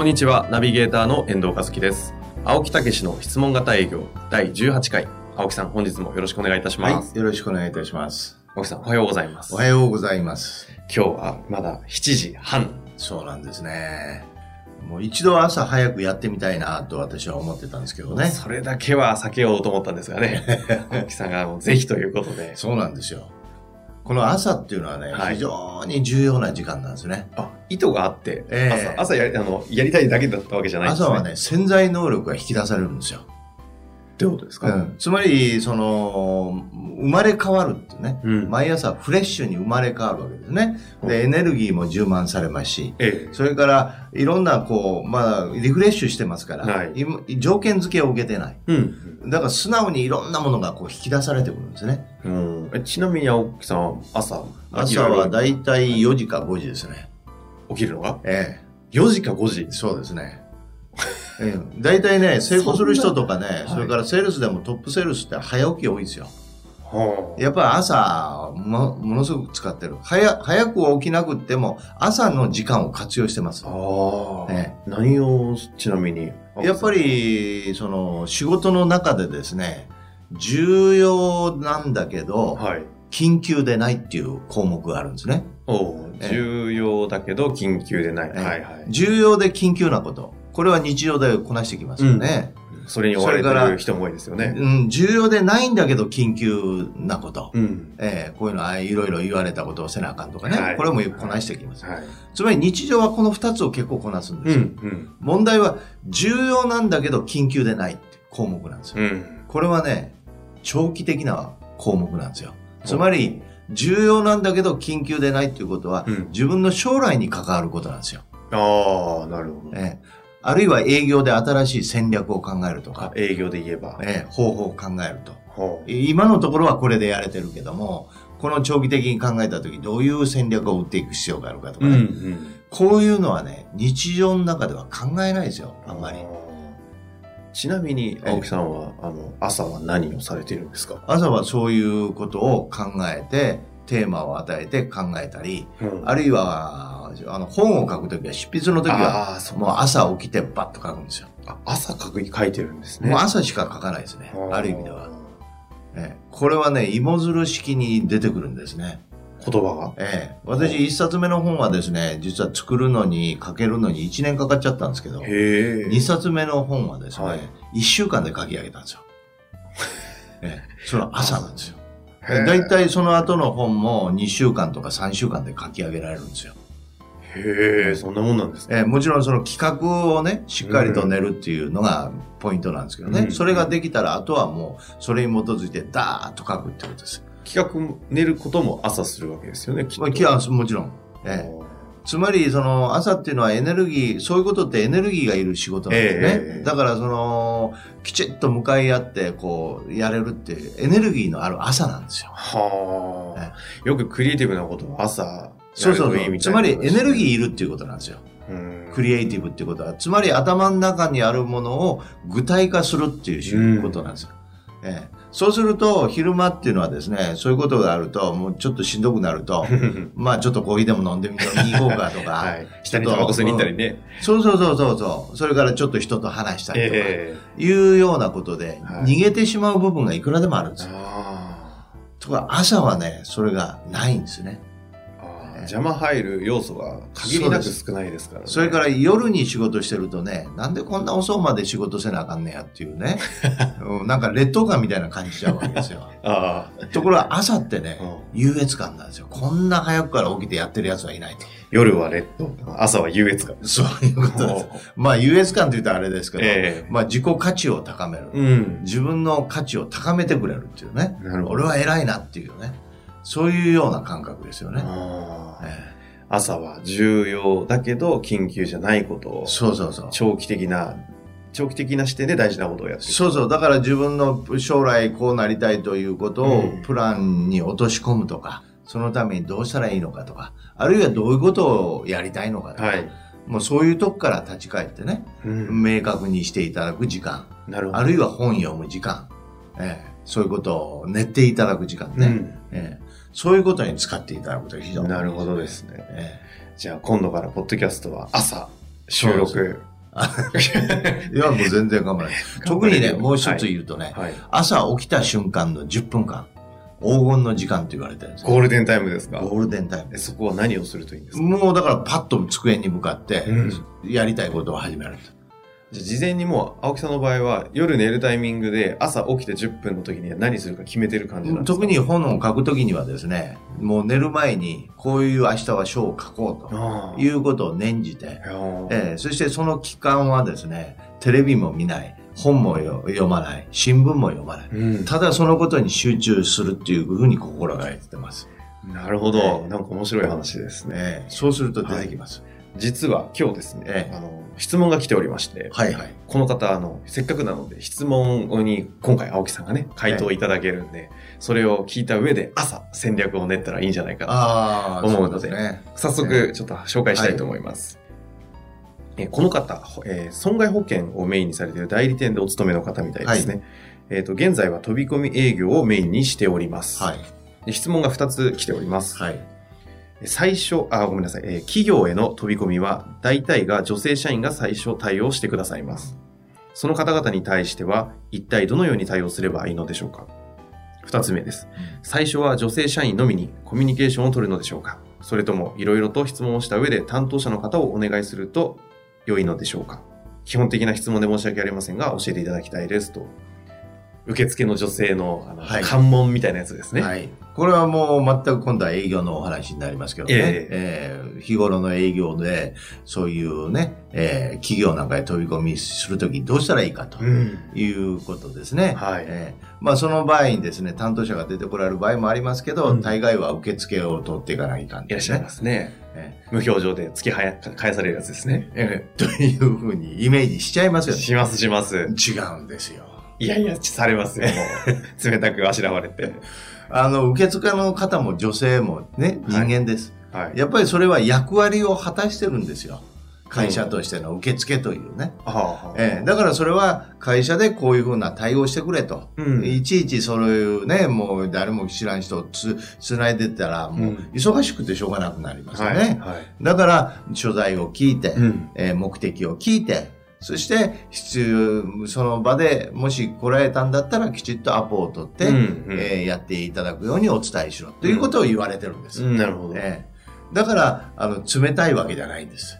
こんにちは、ナビゲーターの遠藤和樹です。青木武の質問型営業第18回。青木さん、本日もよろしくお願いいたします。はい、よろしくお願いいたします。青木さん、おはようございます。おはようございます。今日はまだ7時半。そうなんですね。もう一度朝早くやってみたいなと私は思ってたんですけどね。それだけは避けようと思ったんですがね。青木さんがぜひということで。そうなんですよ。この朝っていうのはね、はい非常に重要な時間なんですね。あ、意図があって、ええ朝、朝やりあのやりたいだけだったわけじゃないんですね。朝はね、潜在能力が引き出されるんですよ。どういうことですか、うんつまり、その、生まれ変わるってね、うん毎朝フレッシュに生まれ変わるわけですね。で、エネルギーも充満されますし、ええ。それから、いろんな、こう、まあ、リフレッシュしてますから、はい今条件付けを受けてない。うん。だから素直にいろんなものがこう引き出されてくるんですね。うん、えちなみに青木さんは朝、朝はだいいたい4時か5時ですね。起きるのが？え ?4 時か5時え。そうですね。ええ、大体ね、成功する人とかね、それからセールスでもトップセールスって早起き多いですよ。はあ。やっぱり朝も、ものすごく使ってる。早、早く起きなくっても、朝の時間を活用してます。ああ、え何をちなみに？やっぱり、その、仕事の中でですね、重要なんだけど、はい。緊急でないっていう項目があるんですね。重要だけど緊急でない、ええ。はいはい。重要で緊急なこと。これは日常でこなしてきますよね。それに追われてる人も多いですよねうん、重要でないんだけど緊急なこと。うんええこういうのは、あいろいろ言われたことをせなあかんとかね。はいこれもこなしてきます。はいつまり日常はこの二つを結構こなすんですよ。うん問題は重要なんだけど緊急でないって項目なんですよ。うんこれはね、長期的な項目なんですよ。つまり、重要なんだけど緊急でないっていうことは、うん自分の将来に関わることなんですよ。ああなるほど、ええあるいは営業で新しい戦略を考えるとか、あ営業で言えば、ええ方法を考えると。今のところはこれでやれてるけども、この長期的に考えたときどういう戦略を打っていく必要があるかとかうんね。うん。こういうのはね、日常の中では考えないですよ、あんまり。ー。ちなみに青木さんは、あの朝は何をされているんですか、朝はそういうことを考えて、テーマを与えて考えたり、うん。あるいは、あの、本を書くときは、執筆のときは、もう朝起きてバッと書くんですよ。あ朝書く書いてるんですねもう朝しか書かないですね。ある意味では。あええこれはね、芋づる式に出てくるんですね。ー言葉がええ私、一冊目の本はですね、実は作るのに、書けるのに1年かかっちゃったんですけど、へえ2冊目の本はですね、はい1週間で書き上げたんですよ。ええそれは朝なんですよ。へえだいたいその後の本も2週間とか3週間で書き上げられるんですよ。へえそんなもんなんですねえーもちろんその企画をね、しっかりと練るっていうのがポイントなんですけどね。うんそれができたら、あとはもう、それに基づいてダーッと書くってことです。企画練ることも朝するわけですよねきっとまあ、きはもちろん。えーつまり、その、朝っていうのはエネルギー、そういうことってエネルギーがいる仕事なんですね。ええだから、その、きちっと向かい合って、こう、やれるってエネルギーのある朝なんですよ。はあ、よくクリエイティブなことを朝やそうそうそう。つまり、エネルギーーいるっていうことなんですよ。うんクリエイティブっていうことは、つまり頭の中にあるものを具体化するっていうことなんですよ。ええ、そうすると、昼間っていうのはですね、そういうことがあると、もうちょっとしんどくなると、まあちょっとコーヒーでも飲んでみように行こうかとか、はい下にタバコ吸いに行ったりねそうそうそうそうそう、それからちょっと人と話したりとか、えいうようなことで、はい逃げてしまう部分がいくらでもあるんでえすよ。あところが朝はね、それがないんですね。邪魔入る要素が限りなく少ないですからねそれから夜に仕事してるとね、なんでこんな遅うまで仕事せなあかんねやっていうね、うんなんか劣等感みたいな感じちゃうわけですよ。ところが朝ってね、うん優越感なんですよ。こんな早くから起きてやってる奴はいないと。夜はレッド朝は優越感そういうことです。まあ優越感と言ったらあれですけど、ええまあ自己価値を高める。うん自分の価値を高めてくれるっていうね。俺は偉いなっていうね。そういうような感覚ですよね。朝は重要だけど緊急じゃないことをそうそうそう。長期的な、長期的な視点で大事なことをやって。そうそう。だから自分の将来こうなりたいということをうんプランに落とし込むとか、そのためにどうしたらいいのかとか、あるいはどういうことをやりたいのかとか、はい。もうそういうとこから立ち返ってね、うん明確にしていただく時間、なるほど。あるいは本読む時間、ええそういうことを練っていただく時間ね、うんええそういうことに使っていただくと非常になるほどですね。えじゃあ今度からポッドキャストは朝収録。え いや、もう全然構わない。特にね、もう一つ言うとね、はい。朝起きた瞬間の10分間、黄金の時間と言われてるんですよゴールデンタイムですか？ゴールデンタイムえそこは何をするといいんですか？もうだからパッと机に向かってうん、やりたいことを始めると。じゃあ事前にもう青木さんの場合は夜寝るタイミングで朝起きて10分の時には何するか決めてる感じなんですか？特に本を書くときにはですね、もう寝る前にこういう明日は書を書こうあということを念じて、あ。ええーそしてその期間はですね、テレビも見ない、本もよ読まない、新聞も読まない。うん。ただそのことに集中するっていうふうに心がけてます。なるほど。なんか面白い話ですね。えーそうすると出てきます。実は今日ですね、ええあの、質問が来ておりまして、はいはい。この方、あの、せっかくなので質問に今回青木さんがね、回答いただけるんで、それを聞いた上で朝戦略を練ったらいいんじゃないかなああ、思うのでね。早速、ちょっと紹介したいと思います。えーこの方、ほえー損害保険をメインにされている代理店でお勤めの方みたいですね。えっ、と、現在は飛び込み営業をメインにしております。はい。で質問が2つ来ております。はい。最初、あ、ごめんなさい、えー企業への飛び込みは、大体が女性社員が最初対応してくださいます。その方々に対しては、一体どのように対応すればいいのでしょうか二つ目です。最初は女性社員のみにコミュニケーションを取るのでしょうかそれとも、いろいろと質問をした上で担当者の方をお願いすると良いのでしょうか基本的な質問で申し訳ありませんが、教えていただきたいですと。受付の女性のあの、はい関門みたいなやつですね。はい。これはもう全く今度は営業のお話になりますけどね。ええー日頃の営業で、そういうね、えー企業なんかへ飛び込みするときにどうしたらいいかとうん。いうことですね。はいえーまあその場合にですね、担当者が出てこられる場合もありますけど、うん大概は受付を取っていかないかんいらっしゃいますね。え無表情で突きはや返されるやつですね。ーえーというふうにイメージしちゃいますよね。しますします。違うんですよ。いやいや、されますよ。冷たくあしらわれて。あの、受付の方も女性もね、人間です。はい。やっぱりそれは役割を果たしてるんですよ。会社としての受付というね。ああええだからそれは会社でこういうふうな対応してくれと。うん。いちいちそういうね、もう誰も知らん人をつ、つないでったら、もううん忙しくてしょうがなくなりますよはい。ね。はい。だから、所在を聞いて、うん。えー目的を聞いて、そして、必要、その場でもし来られたんだったら、きちっとアポを取って、うんうんえーやっていただくようにお伝えしろ、ということを言われてるんです。うんなるほど。ええだから、あの、冷たいわけじゃないんです。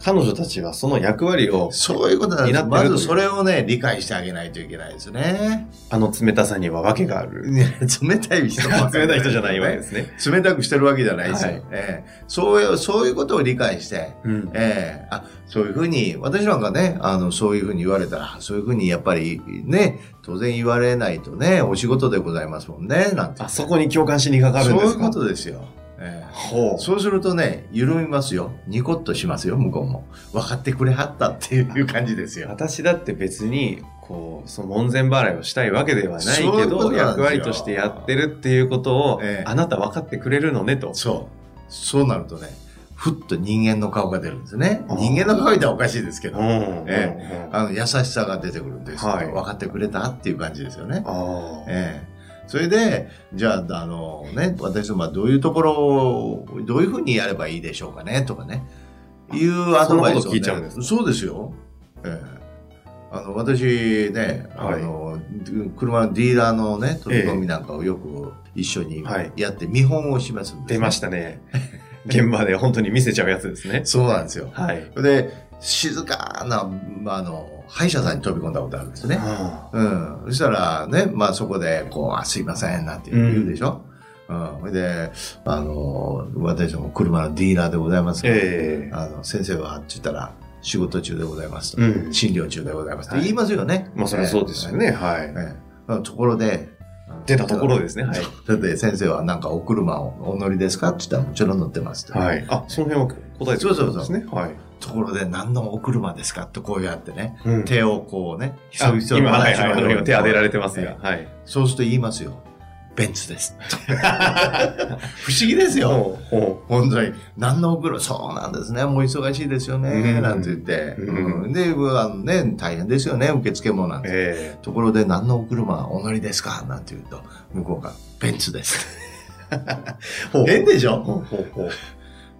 彼女たちはその役割を、そういうことなんです。まずそれをね、理解してあげないといけないですね。あの冷たさには訳がある。ね冷たい人も冷たい人じゃないわけですね。冷たくしてるわけじゃないですよ。はいええそういう、そういうことを理解して、うん。ええあ、そういうふうに、私なんかね、あの、そういうふうに言われたら、そういうふうにやっぱりね、当然言われないとね、お仕事でございますもんね、なんて。あそこに共感しにかかるんですか？そういうことですよ。ええほう。そうするとね、緩みますよ。ニコッとしますよ、向こうも。分かってくれはったっていう感じですよ。私だって別に、こう、その門前払いをしたいわけではないけど、役割としてやってるっていうことを、ええあなた分かってくれるのねと。そう。そうなるとね、ふっと人間の顔が出るんですね。人間の顔言ったらおかしいですけど、うん。えあの優しさが出てくるんですよ、はい分かってくれたっていう感じですよね。ああ。ええそれで、じゃあ、あのね、私どもはどういうところを、どういうふうにやればいいでしょうかね、とかね。いうアドバイスを、ね。聞いちゃうんですかそうですよ。ええあの、私ね、あの、車のディーラーのね、飛び込みなんかをよく一緒にはいやって見本をしますんです、出ましたね。現場で本当に見せちゃうやつですね。そうなんですよ。はい。で、静かな、まあ、あの、歯医者さんに飛び込んだことあるんですね。あうん。そしたらね、まあそこで、こう、あ、すいません、なんて言うでしょ？うん。それで、あの、私ども車のディーラーでございますから、ええあの、先生は、って言ったら、仕事中でございますと。うん診療中でございますとはい言いますよね。まあそれはそうですよね。はい。ところで、出たところですね。はい。だって先生はなんかお車をお乗りですか？って言ったらもちろん乗ってますと。はい。あ、その辺は答えてくれたんですね。はい。ところで何のお車ですか？ってこうやってね、うん手をこうね、あ今、はいはい、のように今手当てられてますが。えはい。そうすると言いますよ。ベンツです。不思議ですよ。本当に、何のお車、そうなんですね、もう忙しいですよね、うんなんて言って。うんうんで、あのね、大変ですよね、受付もなんう。て。えところで、何のお車お乗りですか？なんて言うと、向こうが、ベンツです。変でしょ？ほうほうほ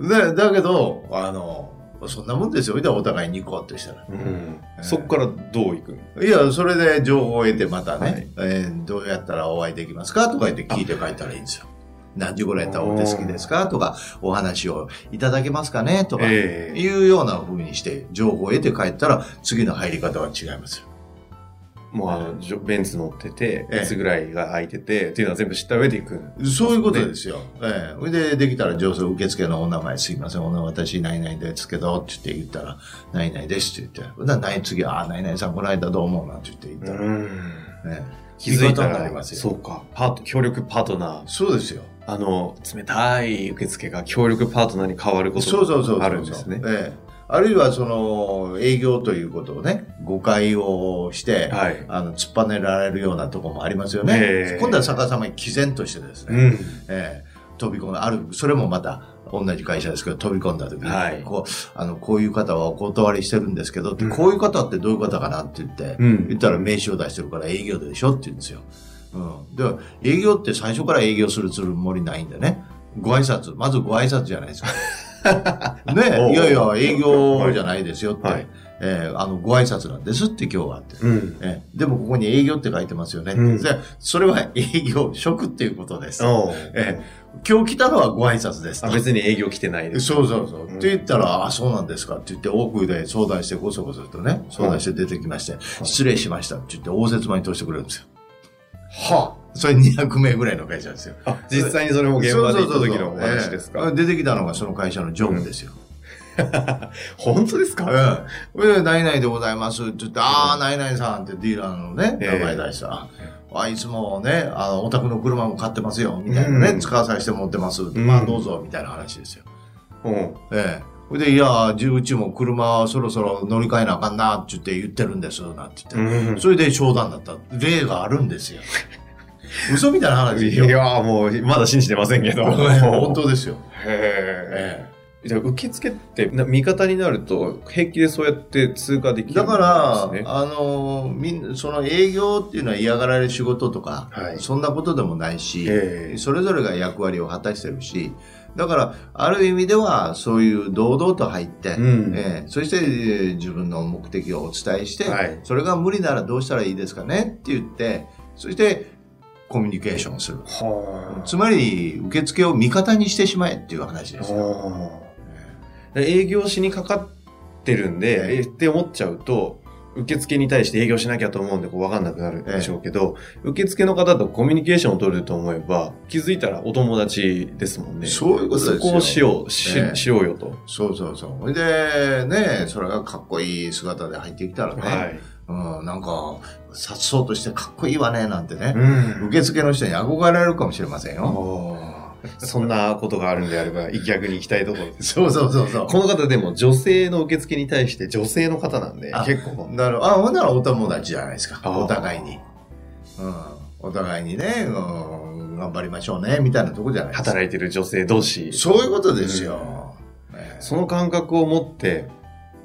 う。だだけど、あの、そんなもんですよ。お互いに行こうとしたら。うん。そこからどういくの？いや、それで情報を得てまたね、はいえーどうやったらお会いできますか？とか言って聞いて書いたらいいんですよ。何時頃やったらお手すきですか？とか、お話をいただけますかね？とか、ええいうような風にして、情報を得て帰ったら、次の入り方は違いますよ。もうあベンツ乗ってて、ええいつぐらいが空いてて、っていうのは全部知った上で行く。そういうことですよ。ええそれで、できたら上手受付のお名前すいません、お名前私、何々ですけど、って言って言ったら、何々ですって言って、なら何次は、あ、何々さんこの間どうも、なんて言って言ったら、ん。ええ気づいたら、ますよそうか、パート、協力パートナー。そうですよ。あの、冷たい受付が協力パートナーに変わることそうそうそうそうがあるんですね。ええあるいはその営業ということをね誤解をして、はい。あの突っぱねられるようなところもありますよね、ええ今度は逆さまに毅然としてですね、うん。ええ飛び込んだあるそれもまた同じ会社ですけど飛び込んだ時に、はいこうあのこういう方はお断りしてるんですけどうんこういう方ってどういう方かなって言って、うん言ったら名刺を出してるから営業でしょって言うんですよ。うん。で、営業って最初から営業するつもりないんでね。ご挨拶、まずご挨拶じゃないですか。ねいやいや、営業じゃないですよって。はいえーあの、ご挨拶なんですって今日はって。うん。えーでもここに営業って書いてますよね。うんでそれは営業、職っていうことです。え今日来たのはご挨拶です別に営業来てないです。そうそうそう。うんって言ったら、あ、そうなんですかって言って、奥で相談して、ごそごそとね、相談して出てきまして、失礼しましたって言って、応接間に通してくれるんですよ。はあ、それ200名ぐらいの会社ですよ。あ、実際にそれも現場で行った時のお話ですか？ええ出てきたのがその会社の常務ですよ。本当ですか？ええ。それで、何々でございますって言って、ああ、何々さんってディーラーのね、ええ名前出したら、あ、いつもね、あの、お宅の車も買ってますよ、みたいなね、うん使わさせて持ってます。んまあ、どうぞ、みたいな話ですよ。うん。ええ。それで、いや、うちも車そろそろ乗り換えなあかんな、って言って言ってるんです、なんて言って。うんそれで商談だった。例があるんですよ。嘘みたいな話。いや、もう、まだ信じてませんけど。本当ですよ。へええ。じゃあ、受付って、な味方になると、平気でそうやって通過できるえだから。あの、みんその営業っていうのは嫌がられる仕事とか、はいそんなことでもないし、ええそれぞれが役割を果たしてるし、だから、ある意味では、そういう堂々と入って、うんええそして、えー自分の目的をお伝えして、はいそれが無理ならどうしたらいいですかねって言って、そして、コミュニケーションをする。はつまり、受付を味方にしてしまえっていう話ですよ。あ。営業しにかかってるんで、えええって思っちゃうと、受付に対して営業しなきゃと思うんで、こう分かんなくなるんでしょうけど、受付の方とコミュニケーションを取ると思えば、気づいたらお友達ですもんね。そういうことですよ。そこをしよう、し,、ええしようよと。そうそうそう。で、ね、それがかっこいい姿で入ってきたらね、はい。うん、なんか、さっそうとしてかっこいいわね、なんてね、ん受付の人に憧れるかもしれませんよ。そんなことがあるんであれば、逆に行きたいところです。そうそうそうそう。この方でも女性の受付に対して女性の方なんであ、結構。なるあ、ほんならお友達じゃないですか。お互いに。うん。お互いにね、うん、頑張りましょうね、みたいなとこじゃないですか。働いてる女性同士。そういうことですよ。ねその感覚を持って、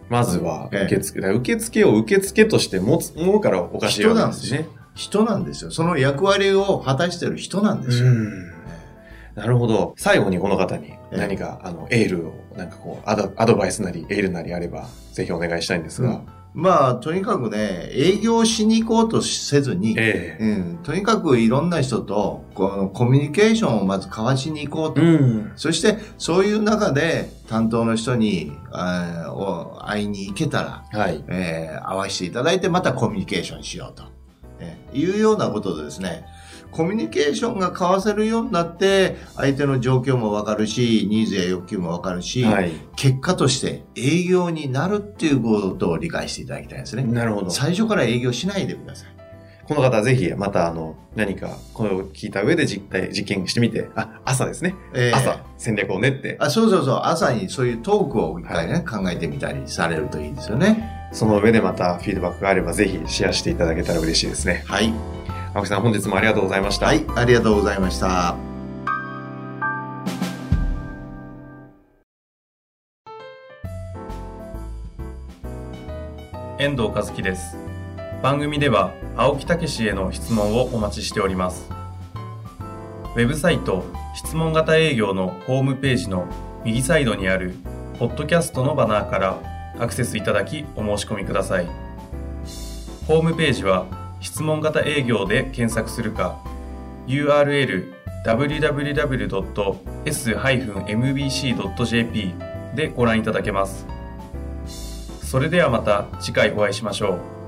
まずはええ受付。だから受付を受付として持つ、思うからおかしいわけですね。人なんですよ。その役割を果たしてる人なんですよ。うんなるほど。最後にこの方に何か、あの、エールを、なんかこうアド、アドバイスなり、エールなりあれば、ぜひお願いしたいんですが。まあ、とにかくね、営業しに行こうとせずに、ええうん、とにかくいろんな人とこのコミュニケーションをまず交わしに行こうと。うん。そして、そういう中で担当の人にあーお会いに行けたら、はい。えー会わせていただいてまたコミュニケーションしようと、えーいうようなことでですね、コミュニケーションが交わせるようになって、相手の状況もわかるし、ニーズや欲求もわかるし、はい。結果として営業になるっていうことを理解していただきたいんですね。なるほど。最初から営業しないでください。この方ぜひまたあの何かこれを聞いた上で実態実験してみて、あ、朝ですね。えー朝戦略を練って、あそうそうそう、朝にそういうトークを一回ね、考えてみたりされるといいですよね。その上でまたフィードバックがあればぜひシェアしていただけたら嬉しいですね。はい。青木さん本日もありがとうございました。はい、ありがとうございました。遠藤和樹です番組では青木武氏への質問をお待ちしておりますウェブサイト質問型営業のホームページの右サイドにあるポッドキャストのバナーからアクセスいただきお申し込みくださいホームページは質問型営業で検索するか URL www.s-mbc.jp でご覧いただけますそれではまた次回お会いしましょう。